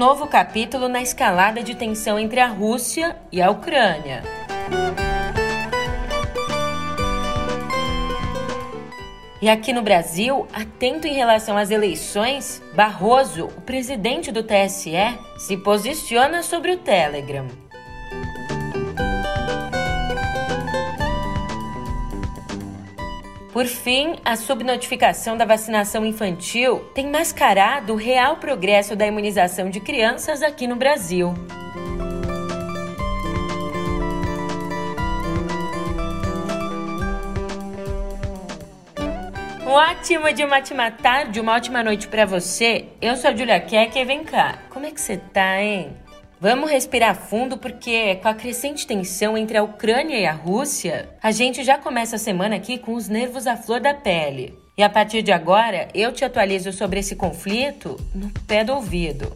novo capítulo na escalada de tensão entre a Rússia e a Ucrânia. E aqui no Brasil, atento em relação às eleições, Barroso, o presidente do TSE, se posiciona sobre o Telegram. Por fim, a subnotificação da vacinação infantil tem mascarado o real progresso da imunização de crianças aqui no Brasil. Um ótimo dia, uma ótima tarde, uma ótima noite para você. Eu sou a Julia Keck e vem cá. Como é que você tá, hein? Vamos respirar fundo porque com a crescente tensão entre a Ucrânia e a Rússia, a gente já começa a semana aqui com os nervos à flor da pele. E a partir de agora, eu te atualizo sobre esse conflito no pé do ouvido.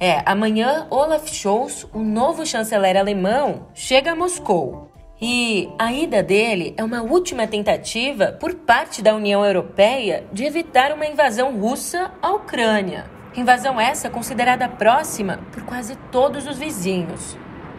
É, amanhã Olaf Scholz, o novo chanceler alemão, chega a Moscou. E a ida dele é uma última tentativa por parte da União Europeia de evitar uma invasão russa à Ucrânia. Invasão essa considerada próxima por quase todos os vizinhos.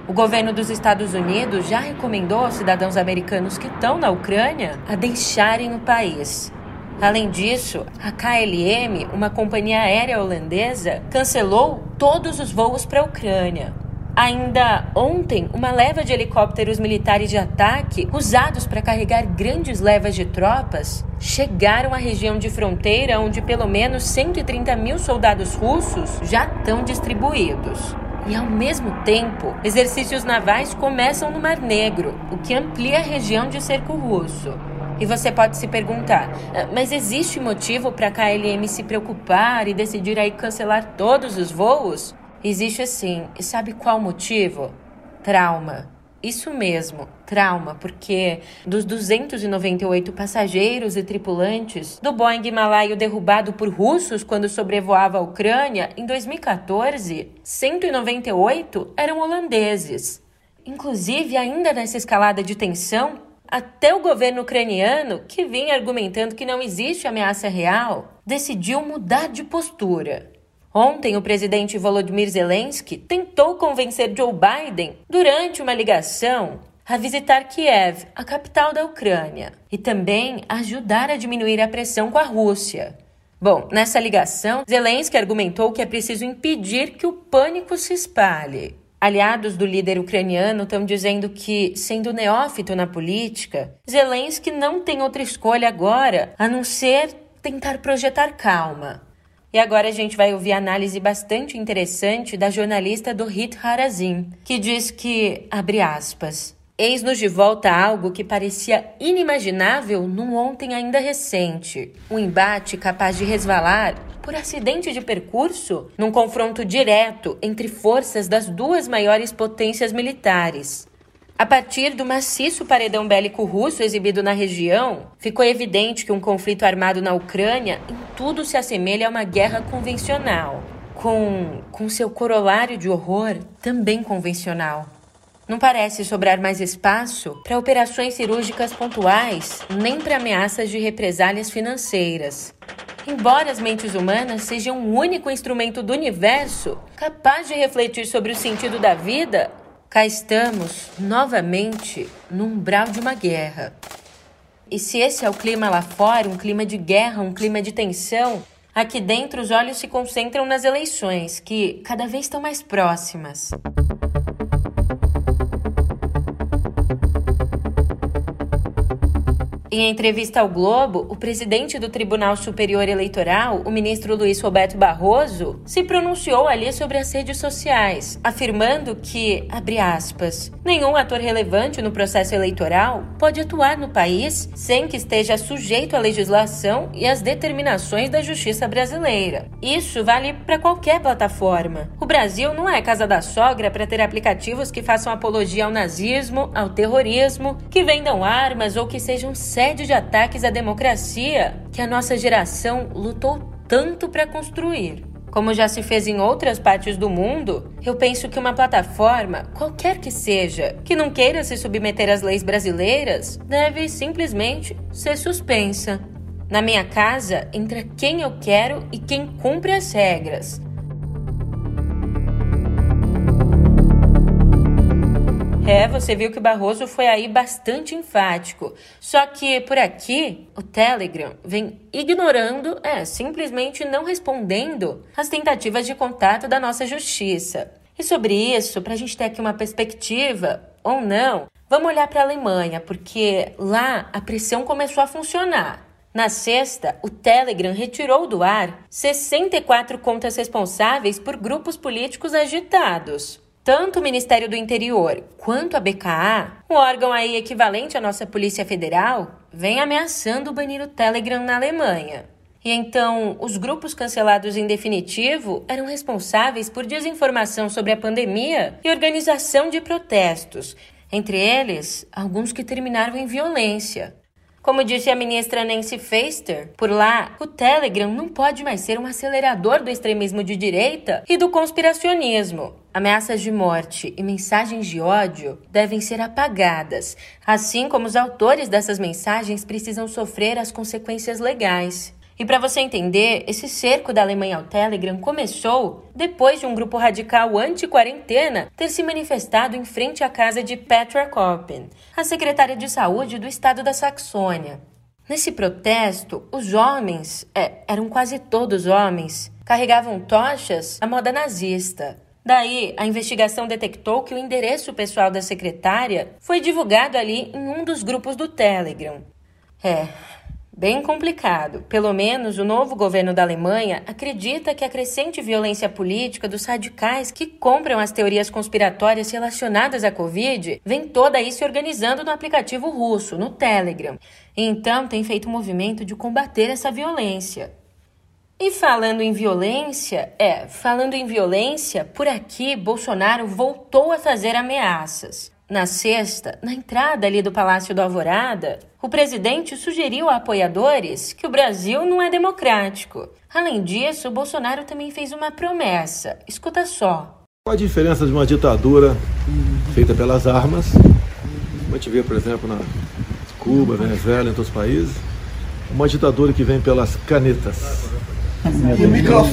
O governo dos Estados Unidos já recomendou aos cidadãos americanos que estão na Ucrânia a deixarem o país. Além disso, a KLM, uma companhia aérea holandesa, cancelou todos os voos para a Ucrânia. Ainda ontem, uma leva de helicópteros militares de ataque, usados para carregar grandes levas de tropas, chegaram à região de fronteira onde pelo menos 130 mil soldados russos já estão distribuídos. E ao mesmo tempo, exercícios navais começam no Mar Negro, o que amplia a região de cerco russo. E você pode se perguntar, ah, mas existe motivo para a KLM se preocupar e decidir aí cancelar todos os voos? Existe sim. E sabe qual motivo? Trauma. Isso mesmo, trauma, porque dos 298 passageiros e tripulantes do Boeing Himalaio derrubado por russos quando sobrevoava a Ucrânia em 2014, 198 eram holandeses. Inclusive, ainda nessa escalada de tensão, até o governo ucraniano, que vinha argumentando que não existe ameaça real, decidiu mudar de postura. Ontem, o presidente Volodymyr Zelensky tentou convencer Joe Biden, durante uma ligação, a visitar Kiev, a capital da Ucrânia, e também ajudar a diminuir a pressão com a Rússia. Bom, nessa ligação, Zelensky argumentou que é preciso impedir que o pânico se espalhe. Aliados do líder ucraniano estão dizendo que, sendo neófito na política, Zelensky não tem outra escolha agora a não ser tentar projetar calma. E agora a gente vai ouvir a análise bastante interessante da jornalista Dorit Harazin, que diz que, abre aspas, Eis-nos de volta algo que parecia inimaginável num ontem ainda recente. Um embate capaz de resvalar por acidente de percurso num confronto direto entre forças das duas maiores potências militares. A partir do maciço paredão bélico russo exibido na região, ficou evidente que um conflito armado na Ucrânia em tudo se assemelha a uma guerra convencional, com, com seu corolário de horror também convencional. Não parece sobrar mais espaço para operações cirúrgicas pontuais, nem para ameaças de represálias financeiras. Embora as mentes humanas sejam o único instrumento do universo capaz de refletir sobre o sentido da vida, cá estamos novamente no umbral de uma guerra. E se esse é o clima lá fora, um clima de guerra, um clima de tensão, aqui dentro os olhos se concentram nas eleições, que cada vez estão mais próximas. Em entrevista ao Globo, o presidente do Tribunal Superior Eleitoral, o ministro Luiz Roberto Barroso, se pronunciou ali sobre as redes sociais, afirmando que, abre aspas, nenhum ator relevante no processo eleitoral pode atuar no país sem que esteja sujeito à legislação e às determinações da justiça brasileira. Isso vale para qualquer plataforma. O Brasil não é casa da sogra para ter aplicativos que façam apologia ao nazismo, ao terrorismo, que vendam armas ou que sejam sérios sede de ataques à democracia que a nossa geração lutou tanto para construir. como já se fez em outras partes do mundo, eu penso que uma plataforma, qualquer que seja, que não queira se submeter às leis brasileiras, deve simplesmente ser suspensa. Na minha casa entra quem eu quero e quem cumpre as regras. É, você viu que o Barroso foi aí bastante enfático. Só que por aqui, o Telegram vem ignorando, é, simplesmente não respondendo às tentativas de contato da nossa justiça. E sobre isso, para a gente ter aqui uma perspectiva, ou não, vamos olhar para a Alemanha, porque lá a pressão começou a funcionar. Na sexta, o Telegram retirou do ar 64 contas responsáveis por grupos políticos agitados. Tanto o Ministério do Interior quanto a BKA, um órgão aí equivalente à nossa Polícia Federal, vem ameaçando banir o Telegram na Alemanha. E então, os grupos cancelados em definitivo eram responsáveis por desinformação sobre a pandemia e organização de protestos, entre eles, alguns que terminaram em violência. Como disse a ministra Nancy Faeser, por lá, o Telegram não pode mais ser um acelerador do extremismo de direita e do conspiracionismo. Ameaças de morte e mensagens de ódio devem ser apagadas, assim como os autores dessas mensagens precisam sofrer as consequências legais. E para você entender, esse cerco da Alemanha ao Telegram começou depois de um grupo radical anti-quarentena ter se manifestado em frente à casa de Petra Koppen, a secretária de saúde do estado da Saxônia. Nesse protesto, os homens, é, eram quase todos homens, carregavam tochas à moda nazista. Daí, a investigação detectou que o endereço pessoal da secretária foi divulgado ali em um dos grupos do Telegram. É, Bem complicado. Pelo menos o novo governo da Alemanha acredita que a crescente violência política dos radicais que compram as teorias conspiratórias relacionadas à Covid vem toda aí se organizando no aplicativo russo, no Telegram. Então tem feito um movimento de combater essa violência. E falando em violência, é, falando em violência, por aqui Bolsonaro voltou a fazer ameaças. Na sexta, na entrada ali do Palácio do Alvorada, o presidente sugeriu a apoiadores que o Brasil não é democrático. Além disso, Bolsonaro também fez uma promessa. Escuta só. Qual a diferença de uma ditadura feita pelas armas, como a gente vê, por exemplo, na Cuba, Venezuela, em outros países, uma ditadura que vem pelas canetas?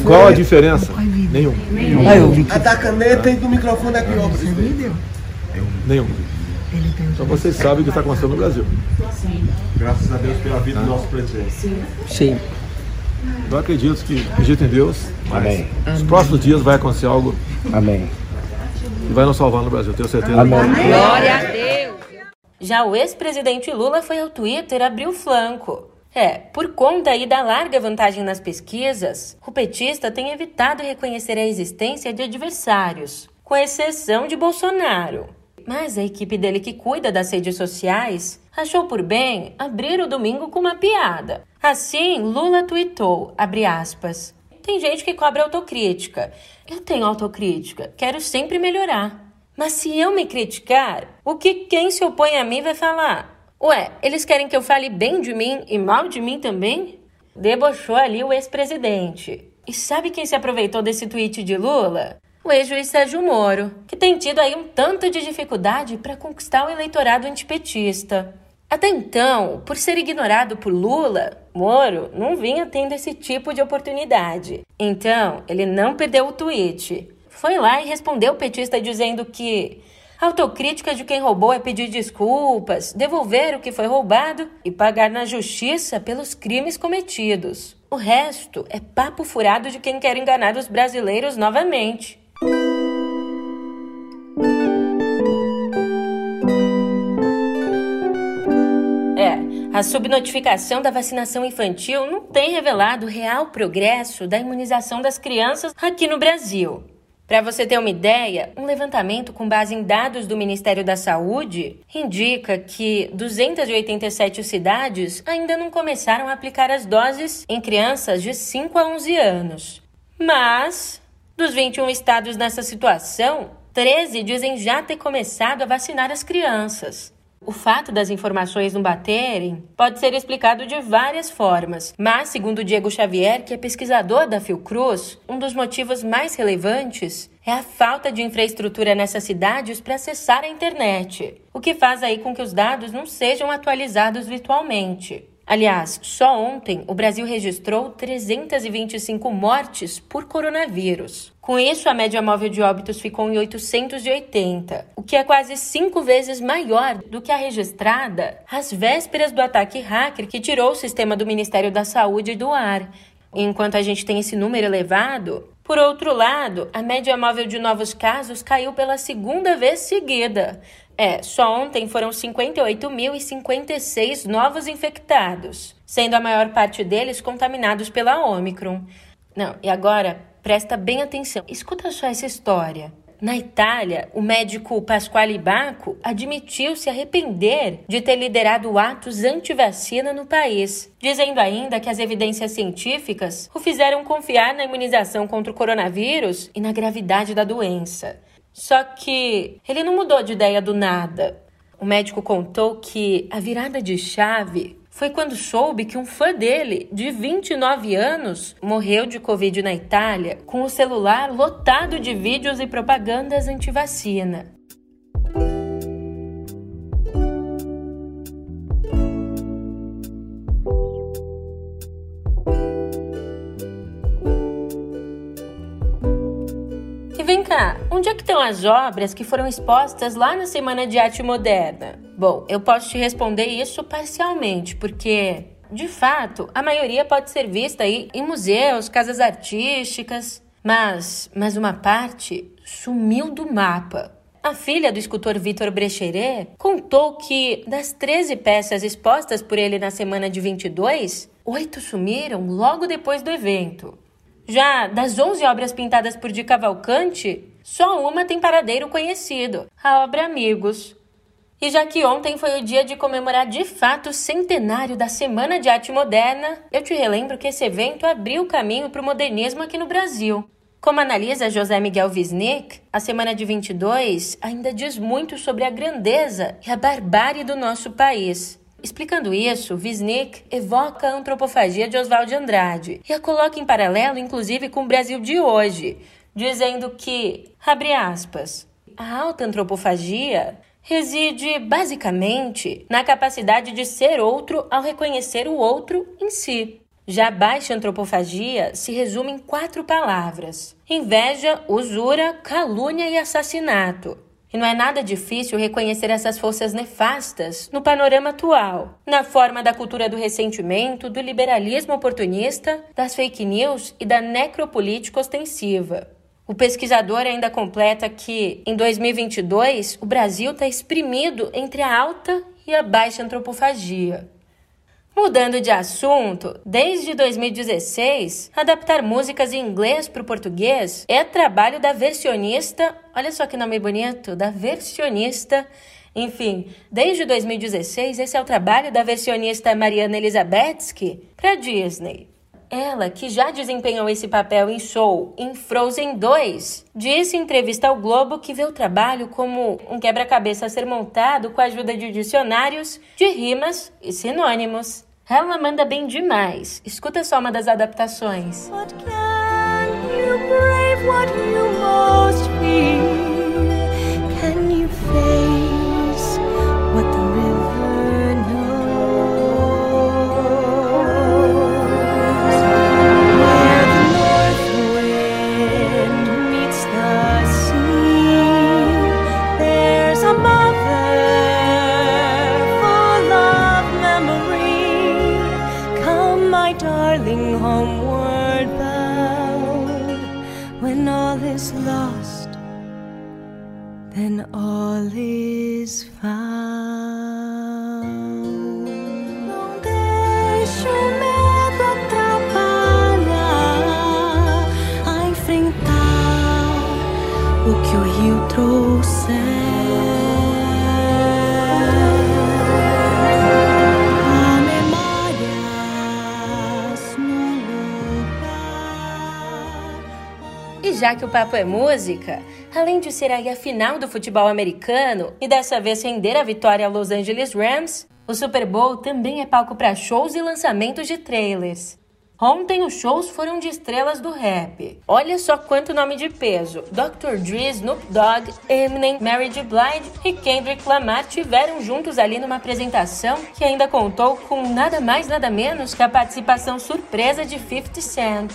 Qual a diferença? Nenhum. A da caneta e do microfone aqui, ó, presidente. Nenhum. Então vocês sabem o que está acontecendo no Brasil. Graças a Deus pela vida do nosso presidente. Sim. Eu acredito que acredito em Deus, mas Amém. nos próximos dias vai acontecer algo Amém. que vai nos salvar no Brasil, tenho certeza. Amém. Glória a Deus! Já o ex-presidente Lula foi ao Twitter abrir o flanco. É, por conta aí da larga vantagem nas pesquisas, o petista tem evitado reconhecer a existência de adversários, com exceção de Bolsonaro. Mas a equipe dele que cuida das redes sociais achou por bem abrir o domingo com uma piada. Assim, Lula tweetou, abre aspas, tem gente que cobra autocrítica. Eu tenho autocrítica, quero sempre melhorar. Mas se eu me criticar, o que quem se opõe a mim vai falar? Ué, eles querem que eu fale bem de mim e mal de mim também? Debochou ali o ex-presidente. E sabe quem se aproveitou desse tweet de Lula? O ex-juiz Sérgio Moro, que tem tido aí um tanto de dificuldade para conquistar o eleitorado antipetista. Até então, por ser ignorado por Lula, Moro não vinha tendo esse tipo de oportunidade. Então, ele não perdeu o tweet. Foi lá e respondeu o petista dizendo que autocrítica de quem roubou é pedir desculpas, devolver o que foi roubado e pagar na justiça pelos crimes cometidos. O resto é papo furado de quem quer enganar os brasileiros novamente. É, a subnotificação da vacinação infantil não tem revelado o real progresso da imunização das crianças aqui no Brasil. Para você ter uma ideia, um levantamento com base em dados do Ministério da Saúde indica que 287 cidades ainda não começaram a aplicar as doses em crianças de 5 a 11 anos. Mas, dos 21 estados nessa situação, 13 dizem já ter começado a vacinar as crianças. O fato das informações não baterem pode ser explicado de várias formas, mas, segundo Diego Xavier, que é pesquisador da Fiocruz, um dos motivos mais relevantes é a falta de infraestrutura nessas cidades para acessar a internet, o que faz aí com que os dados não sejam atualizados virtualmente. Aliás, só ontem o Brasil registrou 325 mortes por coronavírus. Com isso, a média móvel de óbitos ficou em 880, o que é quase cinco vezes maior do que a registrada às vésperas do ataque hacker que tirou o sistema do Ministério da Saúde do ar. Enquanto a gente tem esse número elevado, por outro lado, a média móvel de novos casos caiu pela segunda vez seguida, é, só ontem foram 58.056 novos infectados, sendo a maior parte deles contaminados pela Omicron. Não, e agora, presta bem atenção. Escuta só essa história. Na Itália, o médico Pasquale Bacco admitiu se arrepender de ter liderado atos anti-vacina no país, dizendo ainda que as evidências científicas o fizeram confiar na imunização contra o coronavírus e na gravidade da doença. Só que ele não mudou de ideia do nada. O médico contou que a virada de chave foi quando soube que um fã dele, de 29 anos, morreu de Covid na Itália com o celular lotado de vídeos e propagandas anti-vacina. Onde é que estão as obras que foram expostas lá na Semana de Arte Moderna? Bom, eu posso te responder isso parcialmente, porque, de fato, a maioria pode ser vista aí em museus, casas artísticas, mas, mas uma parte sumiu do mapa. A filha do escultor Vitor Brecheret contou que das 13 peças expostas por ele na semana de 22, oito sumiram logo depois do evento. Já das 11 obras pintadas por Di Cavalcante, só uma tem paradeiro conhecido, a obra Amigos. E já que ontem foi o dia de comemorar de fato o centenário da Semana de Arte Moderna, eu te relembro que esse evento abriu o caminho para o modernismo aqui no Brasil. Como analisa José Miguel Wisnik, a Semana de 22 ainda diz muito sobre a grandeza e a barbárie do nosso país. Explicando isso, Wisnik evoca a antropofagia de Oswald de Andrade e a coloca em paralelo, inclusive, com o Brasil de hoje, dizendo que, abre aspas, a alta antropofagia reside basicamente na capacidade de ser outro ao reconhecer o outro em si. Já a baixa antropofagia se resume em quatro palavras: inveja, usura, calúnia e assassinato. E não é nada difícil reconhecer essas forças nefastas no panorama atual, na forma da cultura do ressentimento, do liberalismo oportunista, das fake news e da necropolítica ostensiva. O pesquisador ainda completa que, em 2022, o Brasil está exprimido entre a alta e a baixa antropofagia. Mudando de assunto, desde 2016, adaptar músicas em inglês para o português é trabalho da versionista, olha só que nome bonito, da versionista. Enfim, desde 2016, esse é o trabalho da versionista Mariana Elizabetsky para Disney. Ela, que já desempenhou esse papel em Soul em Frozen 2, disse em entrevista ao Globo que vê o trabalho como um quebra-cabeça a ser montado com a ajuda de dicionários de rimas e sinônimos. Ela manda bem demais. Escuta só uma das adaptações. What can you brave what you most fear? is lost, then all is found. Non deixo medo atrapalhar a enfrentar o que o rio trouxe. Já que o papo é música, além de ser aí a final do futebol americano e dessa vez render a vitória ao Los Angeles Rams, o Super Bowl também é palco para shows e lançamentos de trailers. Ontem os shows foram de estrelas do rap. Olha só quanto nome de peso. Dr. Dre, Snoop Dogg, Eminem, Mary J. Blige e Kendrick Lamar tiveram juntos ali numa apresentação que ainda contou com nada mais nada menos que a participação surpresa de 50 Cent.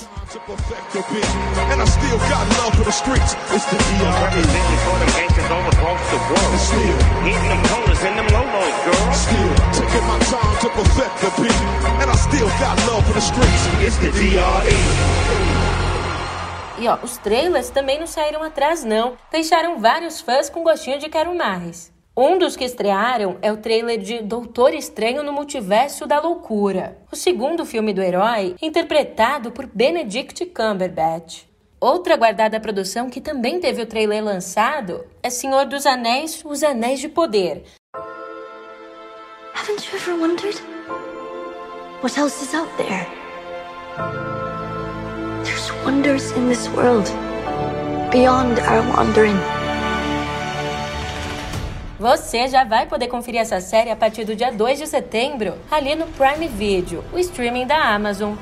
E ó, os trailers também não saíram atrás não, deixaram vários fãs com gostinho de quero mais. Um dos que estrearam é o trailer de Doutor Estranho no Multiverso da Loucura, o segundo filme do herói, interpretado por Benedict Cumberbatch. Outra guardada produção que também teve o trailer lançado é Senhor dos Anéis, Os Anéis de Poder. Haven't you ever wondered what else is out there? There's wonders in this world beyond our wandering. Você já vai poder conferir essa série a partir do dia 2 de setembro, ali no Prime Video, o streaming da Amazon.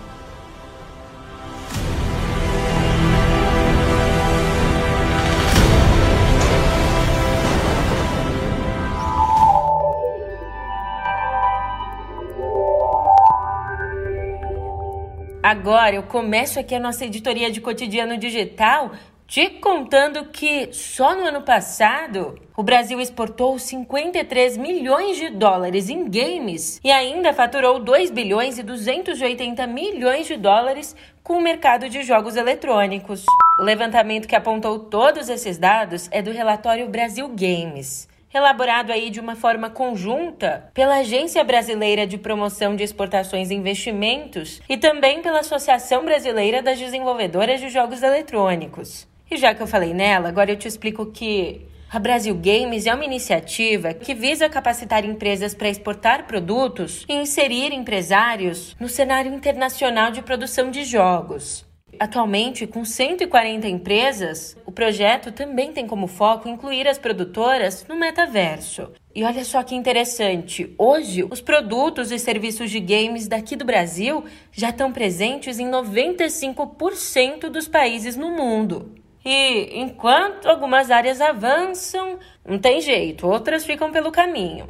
Agora eu começo aqui a nossa editoria de cotidiano digital te contando que só no ano passado o Brasil exportou 53 milhões de dólares em games e ainda faturou 2 bilhões e 280 milhões de dólares com o mercado de jogos eletrônicos. O levantamento que apontou todos esses dados é do relatório Brasil Games elaborado aí de uma forma conjunta pela Agência Brasileira de Promoção de Exportações e Investimentos e também pela Associação Brasileira das Desenvolvedoras de Jogos Eletrônicos. E já que eu falei nela, agora eu te explico que a Brasil Games é uma iniciativa que visa capacitar empresas para exportar produtos e inserir empresários no cenário internacional de produção de jogos. Atualmente, com 140 empresas, o projeto também tem como foco incluir as produtoras no metaverso. E olha só que interessante, hoje os produtos e serviços de games daqui do Brasil já estão presentes em 95% dos países no mundo. E enquanto algumas áreas avançam, não tem jeito, outras ficam pelo caminho.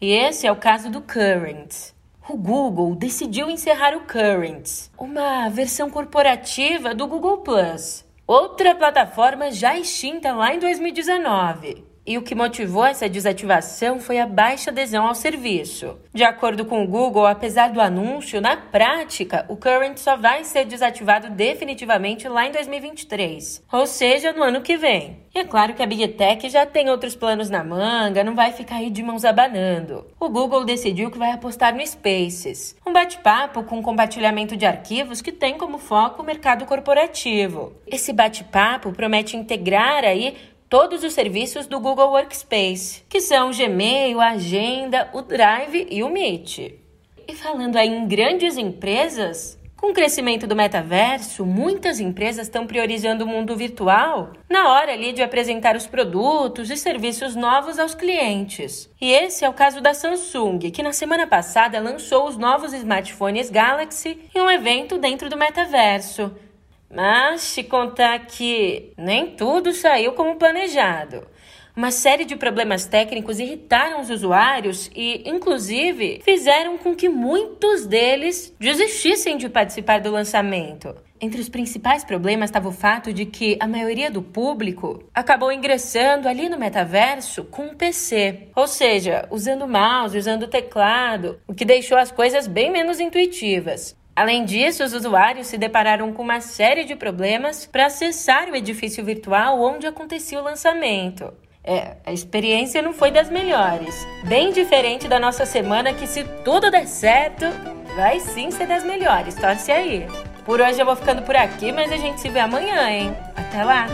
E esse é o caso do Current o Google decidiu encerrar o Currents, uma versão corporativa do Google Plus, outra plataforma já extinta lá em 2019. E o que motivou essa desativação foi a baixa adesão ao serviço. De acordo com o Google, apesar do anúncio, na prática, o Current só vai ser desativado definitivamente lá em 2023, ou seja, no ano que vem. E é claro que a Big Tech já tem outros planos na manga, não vai ficar aí de mãos abanando. O Google decidiu que vai apostar no Spaces, um bate-papo com compartilhamento de arquivos que tem como foco o mercado corporativo. Esse bate-papo promete integrar aí todos os serviços do Google Workspace, que são o Gmail, a Agenda, o Drive e o Meet. E falando aí em grandes empresas, com o crescimento do metaverso, muitas empresas estão priorizando o mundo virtual na hora ali de apresentar os produtos e serviços novos aos clientes. E esse é o caso da Samsung, que na semana passada lançou os novos smartphones Galaxy em um evento dentro do metaverso. Mas te contar que nem tudo saiu como planejado. Uma série de problemas técnicos irritaram os usuários e, inclusive, fizeram com que muitos deles desistissem de participar do lançamento. Entre os principais problemas estava o fato de que a maioria do público acabou ingressando ali no metaverso com um PC, ou seja, usando mouse, usando teclado, o que deixou as coisas bem menos intuitivas. Além disso, os usuários se depararam com uma série de problemas para acessar o edifício virtual onde acontecia o lançamento. É, a experiência não foi das melhores. Bem diferente da nossa semana, que se tudo der certo, vai sim ser das melhores. Torce aí. Por hoje eu vou ficando por aqui, mas a gente se vê amanhã, hein? Até lá!